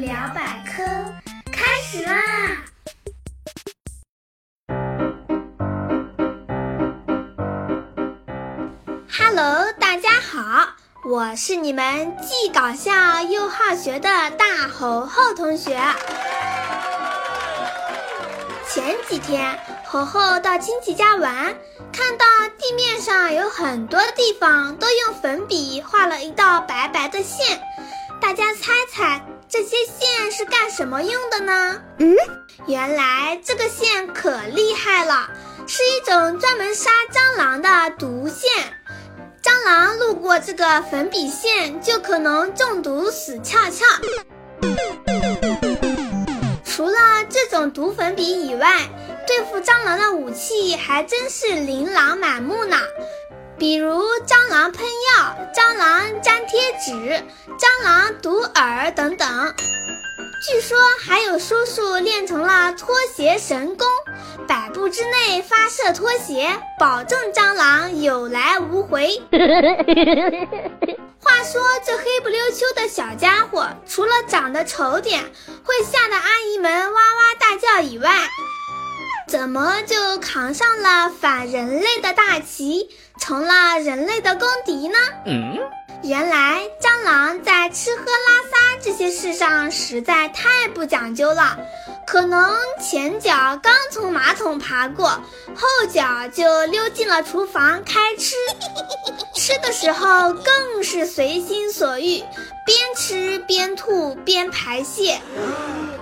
聊百科开始啦！Hello，大家好，我是你们既搞笑又好学的大猴猴同学。前几天，猴猴到亲戚家玩，看到地面上有很多地方都用粉笔画了一道白白的线。大家猜猜这些线是干什么用的呢？嗯，原来这个线可厉害了，是一种专门杀蟑螂的毒线。蟑螂路过这个粉笔线，就可能中毒死翘翘。除了这种毒粉笔以外，对付蟑螂的武器还真是琳琅满目呢。比如蟑螂喷药、蟑螂粘贴纸、蟑螂毒饵等等。据说还有叔叔练成了拖鞋神功，百步之内发射拖鞋，保证蟑螂有来无回。话说这黑不溜秋的小家伙，除了长得丑点，会吓得阿姨们哇哇大叫以外，怎么就扛上了反人类的大旗？成了人类的公敌呢？嗯，原来蟑螂在吃喝拉撒这些事上实在太不讲究了，可能前脚刚从马桶爬过，后脚就溜进了厨房开吃，吃的时候更是随心所欲，边吃边吐边排泄，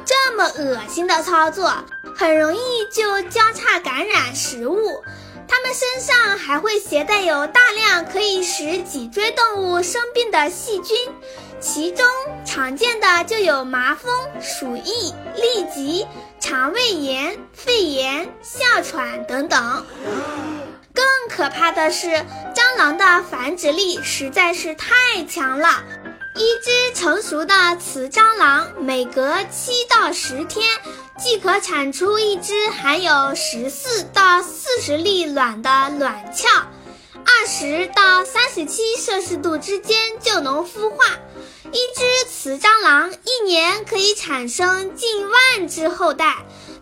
这么恶心的操作，很容易就交叉感染食物。它们身上还会携带有大量可以使脊椎动物生病的细菌，其中常见的就有麻风、鼠疫、痢疾、肠胃炎、肺炎、哮喘等等。更可怕的是，蟑螂的繁殖力实在是太强了。一只成熟的雌蟑螂，每隔七到十天，即可产出一只含有十四到四十粒卵的卵鞘，二十到三十七摄氏度之间就能孵化。一只雌蟑螂一年可以产生近万只后代，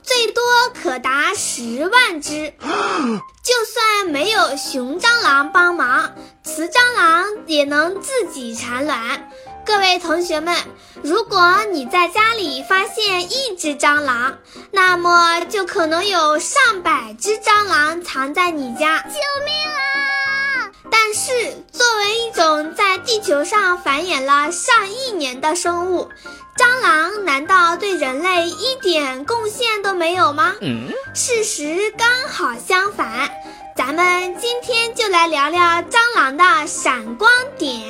最多可达十万只。就算没有雄蟑螂帮忙，雌蟑螂也能自己产卵。各位同学们，如果你在家里发现一只蟑螂，那么就可能有上百只蟑螂藏在你家。救命啊！但是，作为一种在地球上繁衍了上亿年的生物，蟑螂难道对人类一点贡献都没有吗？事实刚好相反，咱们今天就来聊聊蟑螂的闪光点。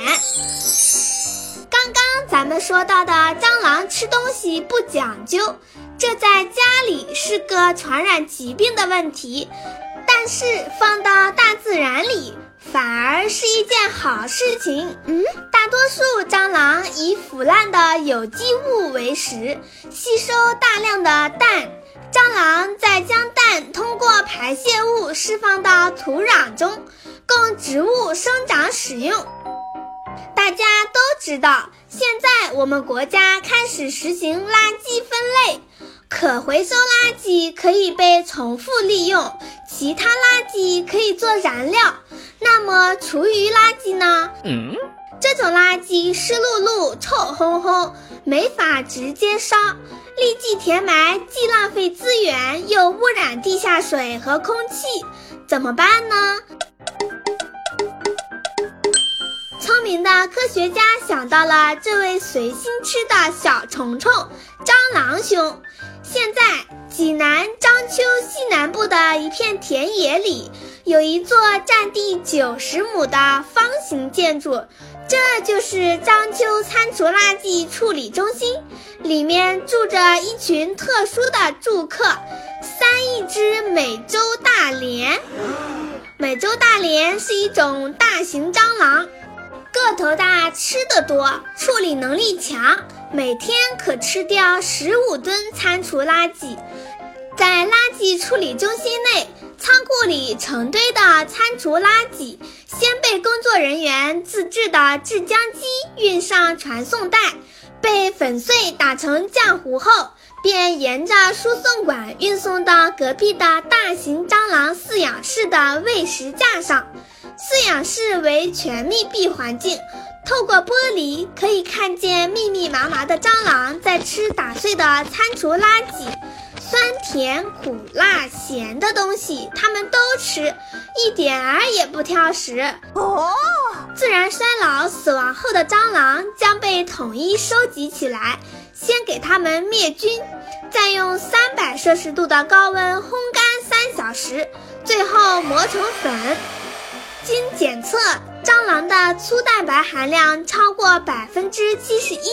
刚刚咱们说到的蟑螂吃东西不讲究，这在家里是个传染疾病的问题，但是放到大自然里反而是一件好事情。嗯，大多数蟑螂以腐烂的有机物为食，吸收大量的氮，蟑螂再将氮通过排泄物释放到土壤中，供植物生长使用。大家都知道，现在我们国家开始实行垃圾分类，可回收垃圾可以被重复利用，其他垃圾可以做燃料。那么厨余垃圾呢？嗯，这种垃圾湿漉漉、臭烘烘，没法直接烧，立即填埋，既浪费资源，又污染地下水和空气，怎么办呢？聪明的科学家想到了这位随心吃的小虫虫——蟑螂兄。现在，济南章丘西南部的一片田野里，有一座占地九十亩的方形建筑，这就是章丘餐厨垃圾处理中心。里面住着一群特殊的住客——三亿只美洲大蠊。美洲大蠊是一种大型蟑螂。个头大，吃的多，处理能力强，每天可吃掉十五吨餐厨垃圾。在垃圾处理中心内，仓库里成堆的餐厨垃圾，先被工作人员自制的制浆机运上传送带，被粉碎打成浆糊后，便沿着输送管运送到隔壁的大型蟑螂饲养室的喂食架上。饲养室为全密闭环境，透过玻璃可以看见密密麻麻的蟑螂在吃打碎的餐厨垃圾，酸甜苦辣咸的东西它们都吃，一点儿也不挑食。哦，自然衰老死亡后的蟑螂将被统一收集起来，先给它们灭菌，再用三百摄氏度的高温烘干三小时，最后磨成粉。经检测，蟑螂的粗蛋白含量超过百分之七十一，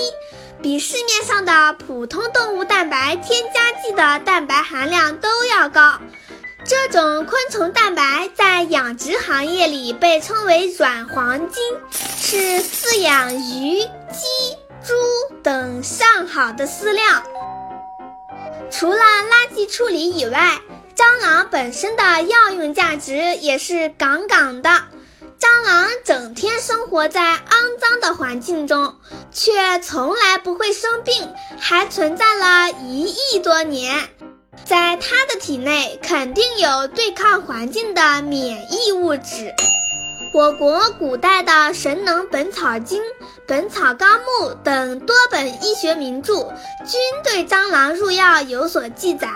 比市面上的普通动物蛋白添加剂的蛋白含量都要高。这种昆虫蛋白在养殖行业里被称为“软黄金”，是饲养鱼、鸡、猪等上好的饲料。除了垃圾处理以外，蟑螂本身的药用价值也是杠杠的。蟑螂整天生活在肮脏的环境中，却从来不会生病，还存在了一亿多年。在它的体内肯定有对抗环境的免疫物质。我国古代的《神农本草经》《本草纲目》等多本医学名著均对蟑螂入药有所记载。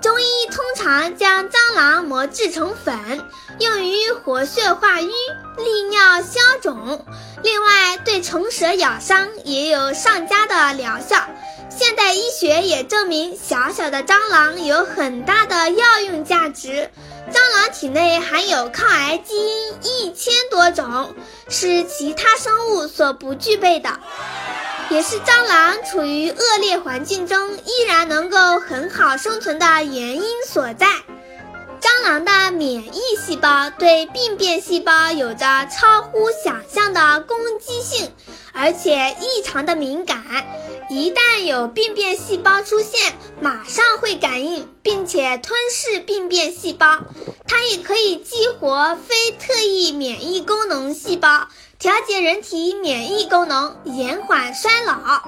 中医通常将蟑螂磨制成粉，用于活血化瘀、利尿消肿。另外，对虫蛇咬伤也有上佳的疗效。现代医学也证明，小小的蟑螂有很大的药用价值。蟑螂体内含有抗癌基因一千多种，是其他生物所不具备的，也是蟑螂处于恶劣环境中依然能够很好生存的原因所在。蟑螂的免疫细胞对病变细胞有着超乎想象的攻击性，而且异常的敏感。一旦有病变细胞出现，马上会感应，并且吞噬病变细胞。它也可以激活非特异免疫功能细胞，调节人体免疫功能，延缓衰老。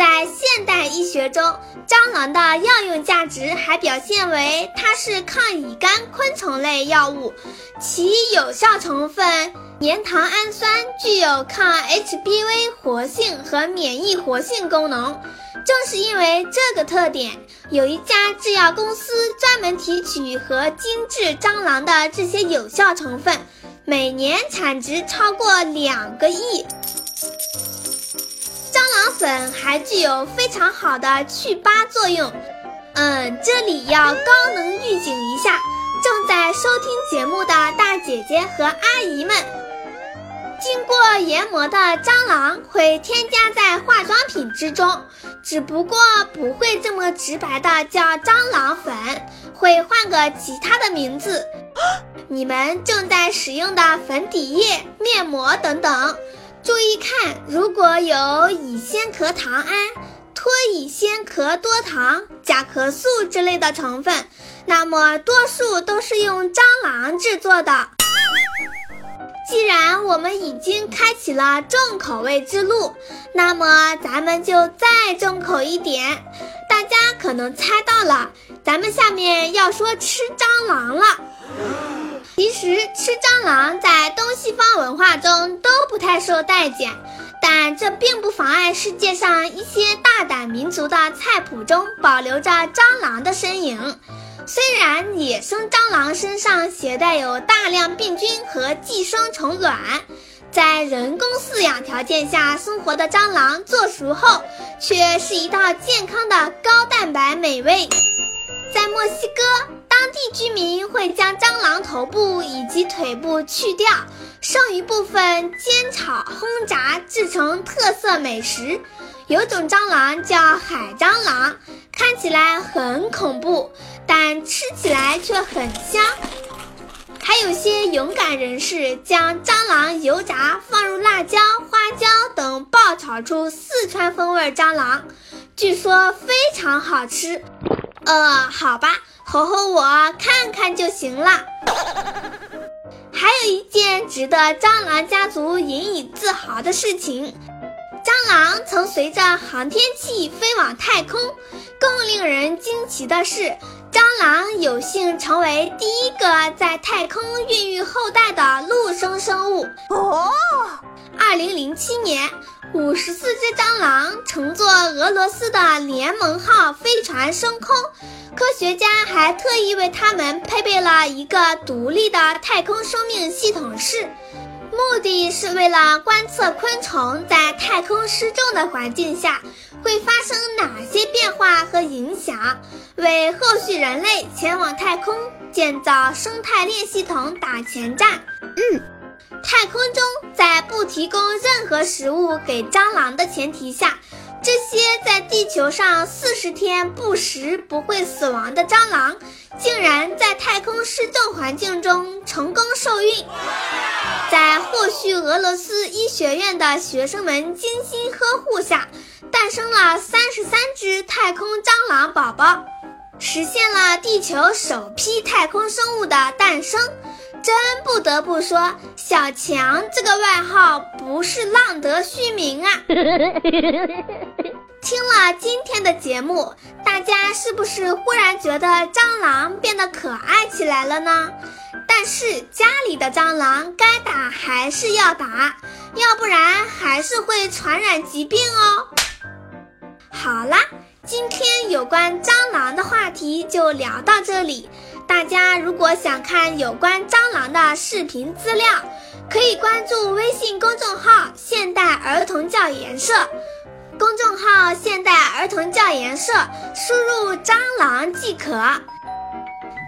在现代医学中，蟑螂的药用价值还表现为它是抗乙肝昆虫类药物，其有效成分粘糖氨酸具有抗 HBV 活性和免疫活性功能。正是因为这个特点，有一家制药公司专门提取和精制蟑螂的这些有效成分，每年产值超过两个亿。蟑螂粉还具有非常好的去疤作用。嗯，这里要高能预警一下正在收听节目的大姐姐和阿姨们，经过研磨的蟑螂会添加在化妆品之中，只不过不会这么直白的叫蟑螂粉，会换个其他的名字。你们正在使用的粉底液、面膜等等。注意看，如果有乙酰壳糖胺、脱乙酰壳多糖、甲壳素之类的成分，那么多数都是用蟑螂制作的。既然我们已经开启了重口味之路，那么咱们就再重口一点。大家可能猜到了，咱们下面要说吃蟑螂了。其实吃蟑螂在西方文化中都不太受待见，但这并不妨碍世界上一些大胆民族的菜谱中保留着蟑螂的身影。虽然野生蟑螂身上携带有大量病菌和寄生虫卵，在人工饲养条件下生活的蟑螂做熟后，却是一道健康的高蛋白美味。在墨西哥。地居民会将蟑螂头部以及腿部去掉，剩余部分煎炒轰炸制成特色美食。有种蟑螂叫海蟑螂，看起来很恐怖，但吃起来却很香。还有些勇敢人士将蟑螂油炸，放入辣椒、花椒等爆炒出四川风味蟑螂，据说非常好吃。呃，好吧，猴猴我看看就行了。还有一件值得蟑螂家族引以自豪的事情：蟑螂曾随着航天器飞往太空。更令人惊奇的是，蟑螂有幸成为第一个在太空孕育后代的陆生生物。哦，二零零七年，五十四只蟑螂乘坐俄罗斯的联盟号飞船升空，科学家还特意为它们配备了一个独立的太空生命系统室。目的是为了观测昆虫在太空失重的环境下会发生哪些变化和影响，为后续人类前往太空建造生态链系统打前站。嗯，太空中在不提供任何食物给蟑螂的前提下，这些在地球上四十天不食不会死亡的蟑螂，竟然在太空失重环境中成功受孕。在霍旭俄罗斯医学院的学生们精心呵护下，诞生了三十三只太空蟑螂宝宝，实现了地球首批太空生物的诞生。真不得不说，小强这个外号不是浪得虚名啊！听了今天的节目，大家是不是忽然觉得蟑螂变得可爱起来了呢？但是家里的蟑螂该打还是要打，要不然还是会传染疾病哦。好啦，今天有关蟑螂的话题就聊到这里。大家如果想看有关蟑螂的视频资料，可以关注微信公众号“现代儿童教研社”。公众号“现代儿童教研社”，输入“蟑螂”即可。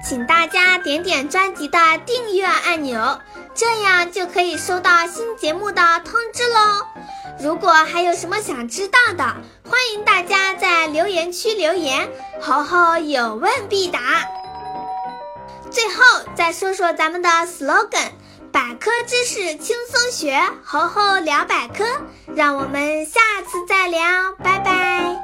请大家点点专辑的订阅按钮，这样就可以收到新节目的通知喽。如果还有什么想知道的，欢迎大家在留言区留言，猴猴有问必答。最后再说说咱们的 slogan：百科知识轻松学，猴猴聊百科。让我们下次再聊，拜拜。